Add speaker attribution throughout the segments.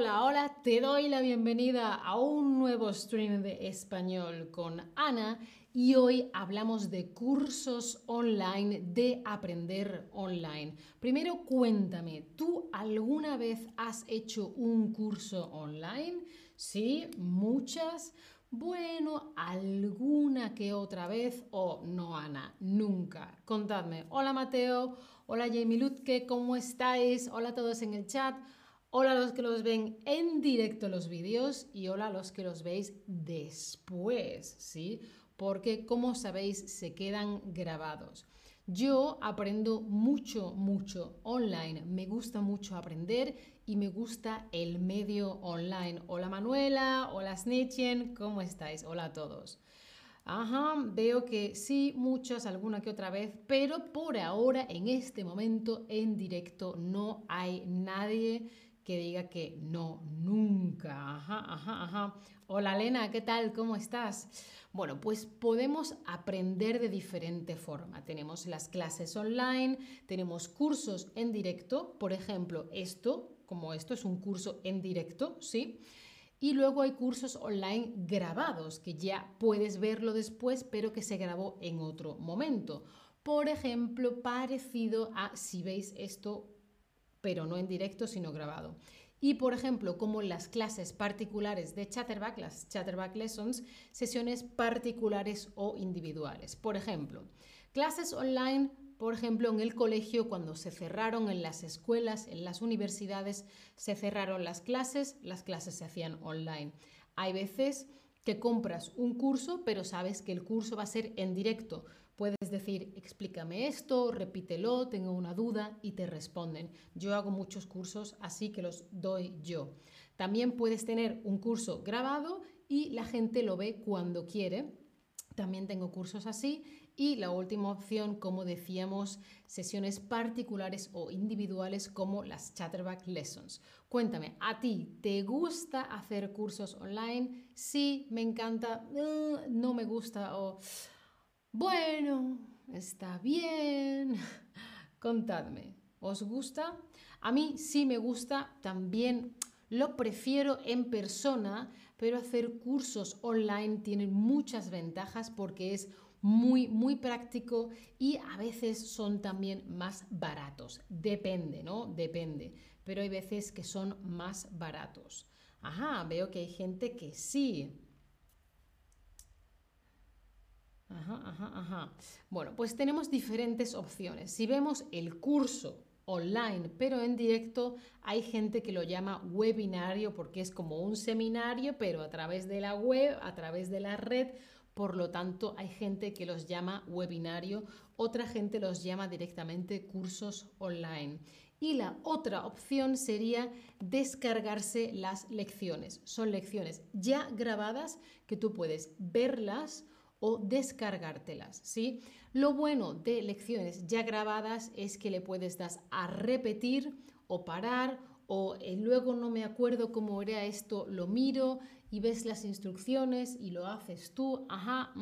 Speaker 1: Hola, hola, te doy la bienvenida a un nuevo stream de español con Ana y hoy hablamos de cursos online, de aprender online. Primero cuéntame, ¿tú alguna vez has hecho un curso online? Sí, muchas. Bueno, alguna que otra vez o no, Ana, nunca. Contadme. Hola Mateo, hola Jamie Lutke, ¿cómo estáis? Hola a todos en el chat. Hola a los que los ven en directo los vídeos y hola a los que los veis después, ¿sí? Porque como sabéis se quedan grabados. Yo aprendo mucho, mucho online. Me gusta mucho aprender y me gusta el medio online. Hola Manuela, hola Snitchen, ¿cómo estáis? Hola a todos. Ajá, veo que sí, muchas, alguna que otra vez, pero por ahora, en este momento, en directo, no hay nadie que diga que no, nunca. Ajá, ajá, ajá. Hola Elena, ¿qué tal? ¿Cómo estás? Bueno, pues podemos aprender de diferente forma. Tenemos las clases online, tenemos cursos en directo, por ejemplo, esto, como esto es un curso en directo, ¿sí? Y luego hay cursos online grabados, que ya puedes verlo después, pero que se grabó en otro momento. Por ejemplo, parecido a si veis esto pero no en directo, sino grabado. Y por ejemplo, como las clases particulares de Chatterback, las Chatterback Lessons, sesiones particulares o individuales. Por ejemplo, clases online, por ejemplo, en el colegio, cuando se cerraron en las escuelas, en las universidades, se cerraron las clases, las clases se hacían online. Hay veces que compras un curso, pero sabes que el curso va a ser en directo. Puedes decir, explícame esto, repítelo, tengo una duda y te responden. Yo hago muchos cursos así que los doy yo. También puedes tener un curso grabado y la gente lo ve cuando quiere. También tengo cursos así. Y la última opción, como decíamos, sesiones particulares o individuales como las Chatterback Lessons. Cuéntame, ¿a ti te gusta hacer cursos online? Sí, me encanta, uh, no me gusta o bueno, está bien. Contadme, ¿os gusta? A mí sí me gusta, también lo prefiero en persona, pero hacer cursos online tiene muchas ventajas porque es muy, muy práctico y a veces son también más baratos. Depende, ¿no? Depende. Pero hay veces que son más baratos. Ajá, veo que hay gente que sí. Ajá, ajá, ajá. Bueno, pues tenemos diferentes opciones. Si vemos el curso online, pero en directo, hay gente que lo llama webinario porque es como un seminario, pero a través de la web, a través de la red. Por lo tanto, hay gente que los llama webinario, otra gente los llama directamente cursos online. Y la otra opción sería descargarse las lecciones. Son lecciones ya grabadas que tú puedes verlas o descargártelas, ¿sí? Lo bueno de lecciones ya grabadas es que le puedes dar a repetir o parar o eh, luego no me acuerdo cómo era esto, lo miro y ves las instrucciones y lo haces tú, ajá,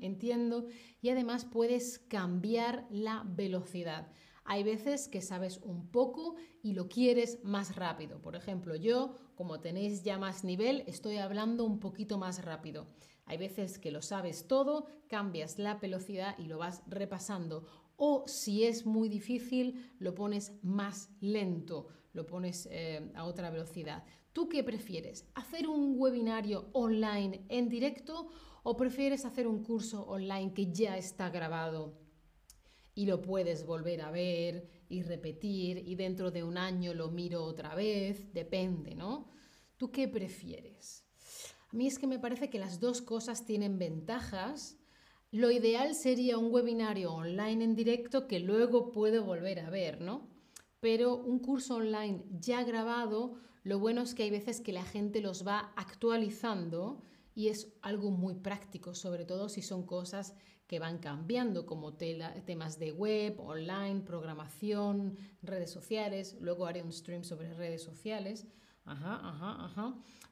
Speaker 1: entiendo, y además puedes cambiar la velocidad. Hay veces que sabes un poco y lo quieres más rápido. Por ejemplo, yo, como tenéis ya más nivel, estoy hablando un poquito más rápido. Hay veces que lo sabes todo, cambias la velocidad y lo vas repasando. O si es muy difícil, lo pones más lento, lo pones eh, a otra velocidad. ¿Tú qué prefieres? ¿Hacer un webinario online en directo o prefieres hacer un curso online que ya está grabado y lo puedes volver a ver y repetir y dentro de un año lo miro otra vez? Depende, ¿no? ¿Tú qué prefieres? A mí es que me parece que las dos cosas tienen ventajas. Lo ideal sería un webinario online en directo que luego puedo volver a ver, ¿no? Pero un curso online ya grabado, lo bueno es que hay veces que la gente los va actualizando y es algo muy práctico, sobre todo si son cosas que van cambiando, como temas de web, online, programación, redes sociales. Luego haré un stream sobre redes sociales.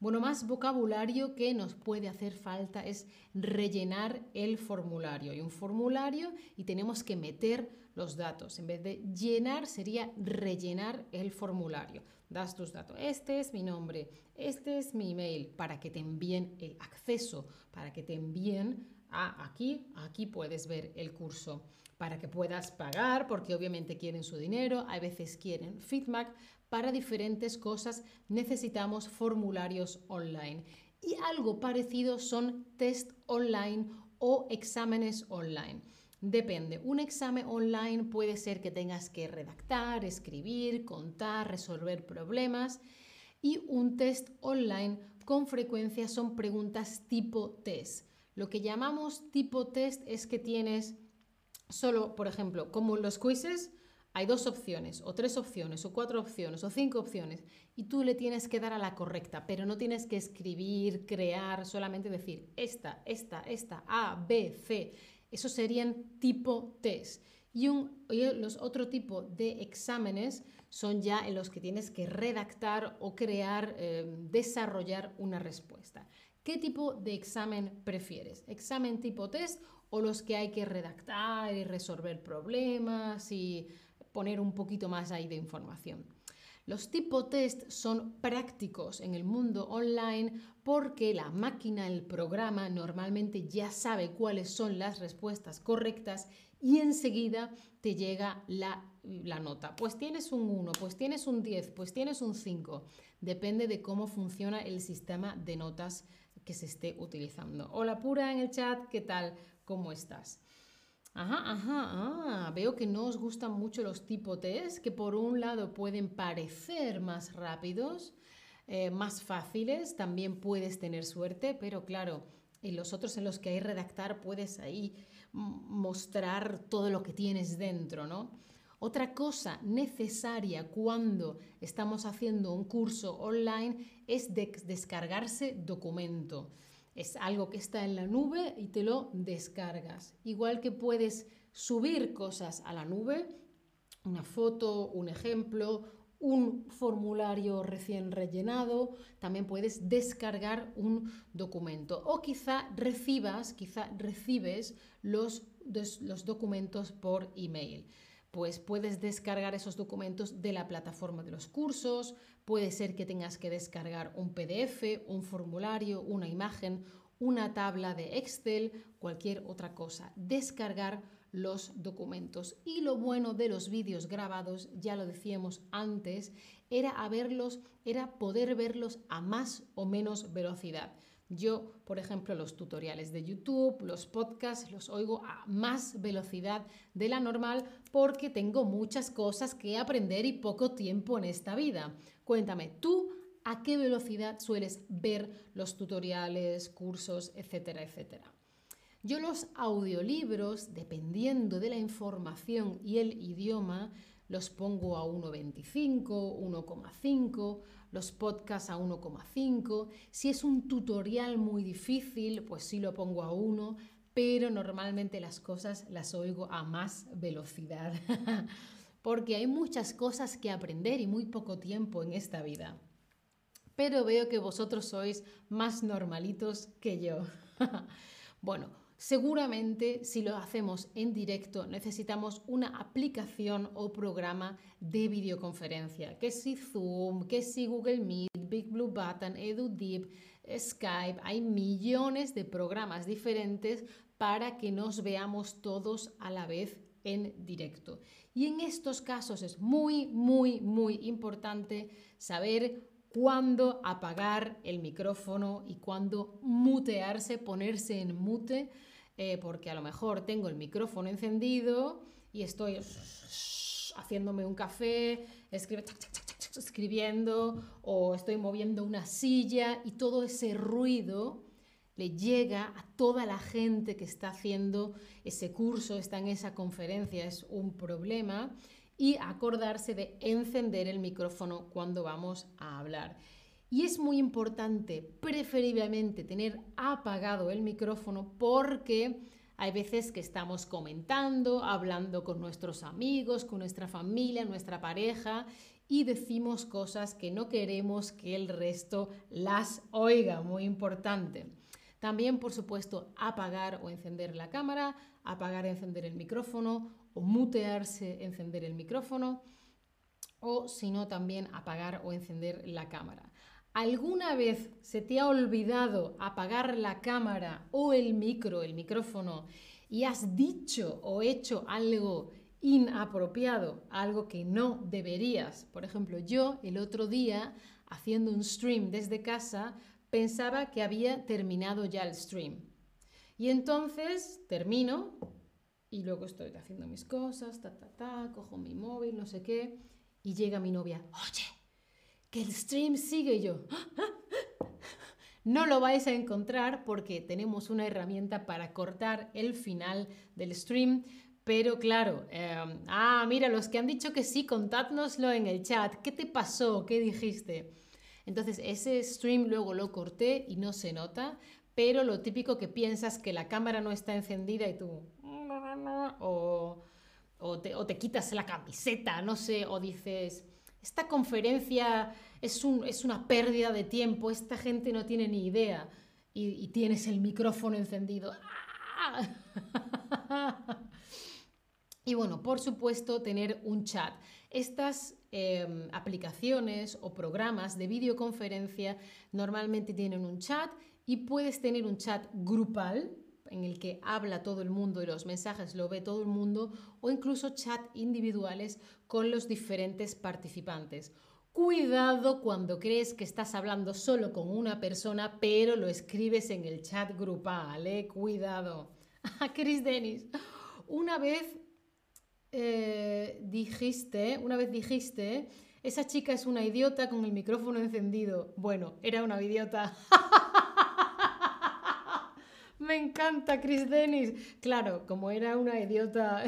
Speaker 1: Bueno, más vocabulario que nos puede hacer falta es rellenar el formulario. Hay un formulario y tenemos que meter los datos. En vez de llenar sería rellenar el formulario. Das tus datos. Este es mi nombre, este es mi email, para que te envíen el acceso, para que te envíen a aquí, aquí puedes ver el curso para que puedas pagar, porque obviamente quieren su dinero, a veces quieren feedback. Para diferentes cosas necesitamos formularios online. Y algo parecido son test online o exámenes online. Depende. Un examen online puede ser que tengas que redactar, escribir, contar, resolver problemas. Y un test online con frecuencia son preguntas tipo test. Lo que llamamos tipo test es que tienes solo, por ejemplo, como los quizzes, hay dos opciones, o tres opciones, o cuatro opciones, o cinco opciones, y tú le tienes que dar a la correcta, pero no tienes que escribir, crear, solamente decir esta, esta, esta, A, B, C. Esos serían tipo test. Y, un, los otro tipo de exámenes son ya en los que tienes que redactar o crear, eh, desarrollar una respuesta. ¿Qué tipo de examen prefieres? ¿Examen tipo test o los que hay que redactar y resolver problemas y poner un poquito más ahí de información? Los tipo test son prácticos en el mundo online porque la máquina, el programa, normalmente ya sabe cuáles son las respuestas correctas y enseguida te llega la, nota. Pues tienes un 1, pues tienes un 10, pues tienes un 5. Depende de cómo funciona el sistema de notas que se esté utilizando. Hola Pura en el chat, ¿qué tal? ¿Cómo estás? Ajá, ajá, ah, veo que no os gustan mucho los tipo test, que por un lado pueden parecer más rápidos, eh, más fáciles, también puedes tener suerte, pero claro, en los otros en los que hay redactar puedes ahí mostrar todo lo que tienes dentro, ¿no? Otra cosa necesaria cuando estamos haciendo un curso online es descargarse documento. Es algo que está en la nube y te lo descargas. Igual que puedes subir cosas a la nube, una foto, un ejemplo, un formulario recién rellenado, también puedes descargar un documento o quizá recibas, quizá recibes los, los documentos por email pues puedes descargar esos documentos de la plataforma de los cursos, puede ser que tengas que descargar un PDF, un formulario, una imagen, una tabla de Excel, cualquier otra cosa. Descargar los documentos. Y lo bueno de los vídeos grabados, ya lo decíamos antes, era, era poder verlos a más o menos velocidad. Yo, por ejemplo, los tutoriales de YouTube, los podcasts, los oigo a más velocidad de la normal porque tengo muchas cosas que aprender y poco tiempo en esta vida. Cuéntame, ¿tú a qué velocidad sueles ver los tutoriales, cursos, etcétera, etcétera? Yo los audiolibros, dependiendo de la información y el idioma, los pongo a 1.25, 1,5 los podcasts a 1,5. Si es un tutorial muy difícil, pues sí lo pongo a 1, pero normalmente las cosas las oigo a más velocidad. Porque hay muchas cosas que aprender y muy poco tiempo en esta vida. Pero veo que vosotros sois más normalitos que yo. bueno, Seguramente si lo hacemos en directo necesitamos una aplicación o programa de videoconferencia, que si Zoom, que si Google Meet, Big Blue Button, EduDeep, Skype, hay millones de programas diferentes para que nos veamos todos a la vez en directo. Y en estos casos es muy, muy, muy importante saber cuándo apagar el micrófono y cuándo mutearse, ponerse en mute eh, porque a lo mejor tengo el micrófono encendido y estoy haciéndome un café, escribiendo o estoy moviendo una silla y todo ese ruido le llega a toda la gente que está haciendo ese curso, está en esa conferencia, es un problema y acordarse de encender el micrófono cuando vamos a hablar. Y es muy importante, preferiblemente, tener apagado el micrófono porque hay veces que estamos comentando, hablando con nuestros amigos, con nuestra familia, nuestra pareja y decimos cosas que no queremos que el resto las oiga, muy importante. También, por supuesto, apagar o encender la cámara, apagar y encender el micrófono o mutearse, encender el micrófono o si no también apagar o encender la cámara. ¿Alguna vez se te ha olvidado apagar la cámara o el micro, el micrófono, y has dicho o hecho algo inapropiado, algo que no deberías? Por ejemplo, yo el otro día, haciendo un stream desde casa, pensaba que había terminado ya el stream. Y entonces termino y luego estoy haciendo mis cosas, ta, ta, ta, cojo mi móvil, no sé qué, y llega mi novia, oye, que el stream sigue yo. No lo vais a encontrar porque tenemos una herramienta para cortar el final del stream. Pero claro, em, ah, mira, los que han dicho que sí, contádnoslo en el chat. ¿Qué te pasó? ¿Qué dijiste? Entonces, ese stream luego lo corté y no se nota, pero lo típico que piensas que la cámara no está encendida y tú... O, o, te, o te quitas la camiseta, no sé, o dices, esta conferencia es, un, es una pérdida de tiempo, esta gente no tiene ni idea. Y, tienes el micrófono encendido. y bueno, por supuesto, tener un chat. Estas em, aplicaciones o programas de videoconferencia normalmente tienen un chat y puedes tener un chat grupal en el que habla todo el mundo y los mensajes lo ve todo el mundo o incluso chat individuales con los diferentes participantes. Cuidado cuando crees que estás hablando solo con una persona, pero lo escribes en el chat grupal, ¿eh? Cuidado. Ah, Chris Dennis, una vez eh, dijiste, una vez dijiste, esa chica es una idiota con el micrófono encendido. Bueno, era una idiota. Me encanta Chris Dennis. Claro, como era una idiota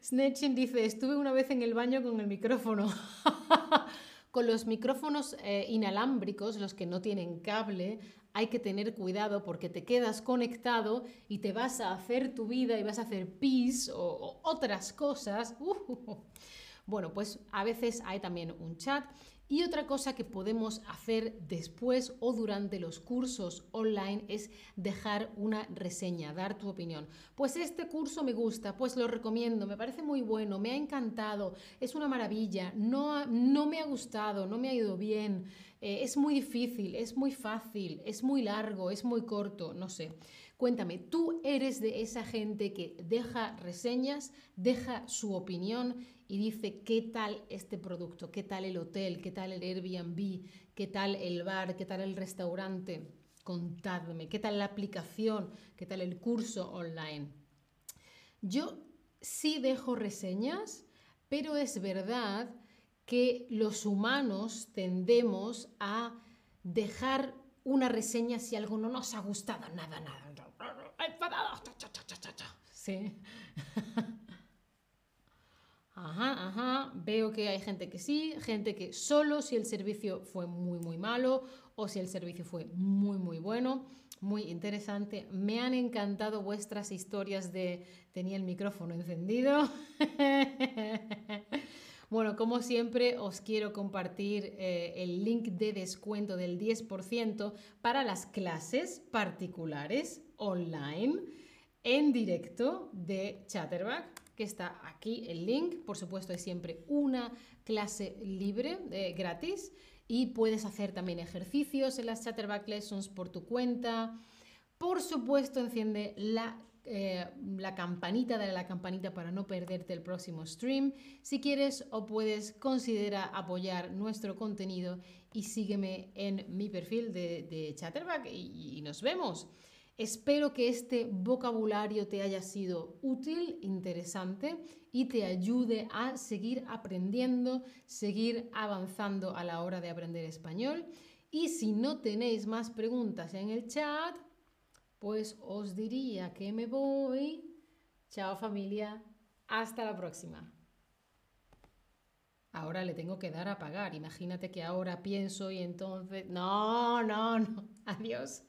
Speaker 1: Snetching dice, estuve una vez en el baño con el micrófono. con los micrófonos eh, inalámbricos, los que no tienen cable, hay que tener cuidado porque te quedas conectado y te vas a hacer tu vida y vas a hacer pis o, otras cosas. Bueno, pues a veces hay también un chat y otra cosa que podemos hacer después o durante los cursos online es dejar una reseña, dar tu opinión. Pues este curso me gusta, pues lo recomiendo, me parece muy bueno, me ha encantado, es una maravilla, no, no me ha gustado, no me ha ido bien, eh, es muy difícil, es muy fácil, es muy largo, es muy corto, no sé. Cuéntame, ¿tú eres de esa gente que deja reseñas, deja su opinión y dice qué tal este producto, qué tal el hotel, qué tal el Airbnb, qué tal el bar, qué tal el restaurante? Contadme, qué tal la aplicación, qué tal el curso online. Yo sí dejo reseñas, pero es verdad que los humanos tendemos a dejar una reseña si algo no nos ha gustado, nada, nada, Sí. Ajá, ajá. Veo que hay gente que sí, gente que solo si el servicio fue muy, muy malo o si el servicio fue muy, muy bueno. Muy interesante. Me han encantado vuestras historias de tenía el micrófono encendido. bueno, como siempre, os quiero compartir eh, el link de descuento del 10% para las clases particulares online en directo de Chatterback, que está aquí el link. Por supuesto, es siempre una clase libre, eh, gratis, y puedes hacer también ejercicios en las Chatterback Lessons por tu cuenta. Por supuesto, enciende la, eh, la campanita, dale la campanita para no perderte el próximo stream. Si quieres o puedes, considera apoyar nuestro contenido y sígueme en mi perfil de, Chatterback y nos vemos. Espero que este vocabulario te haya sido útil, interesante y te ayude a seguir aprendiendo, seguir avanzando a la hora de aprender español. Y si no tenéis más preguntas en el chat, pues os diría que me voy. Chao familia, hasta la próxima. Ahora le tengo que dar a pagar. Imagínate que ahora pienso y entonces... No, no, no. Adiós.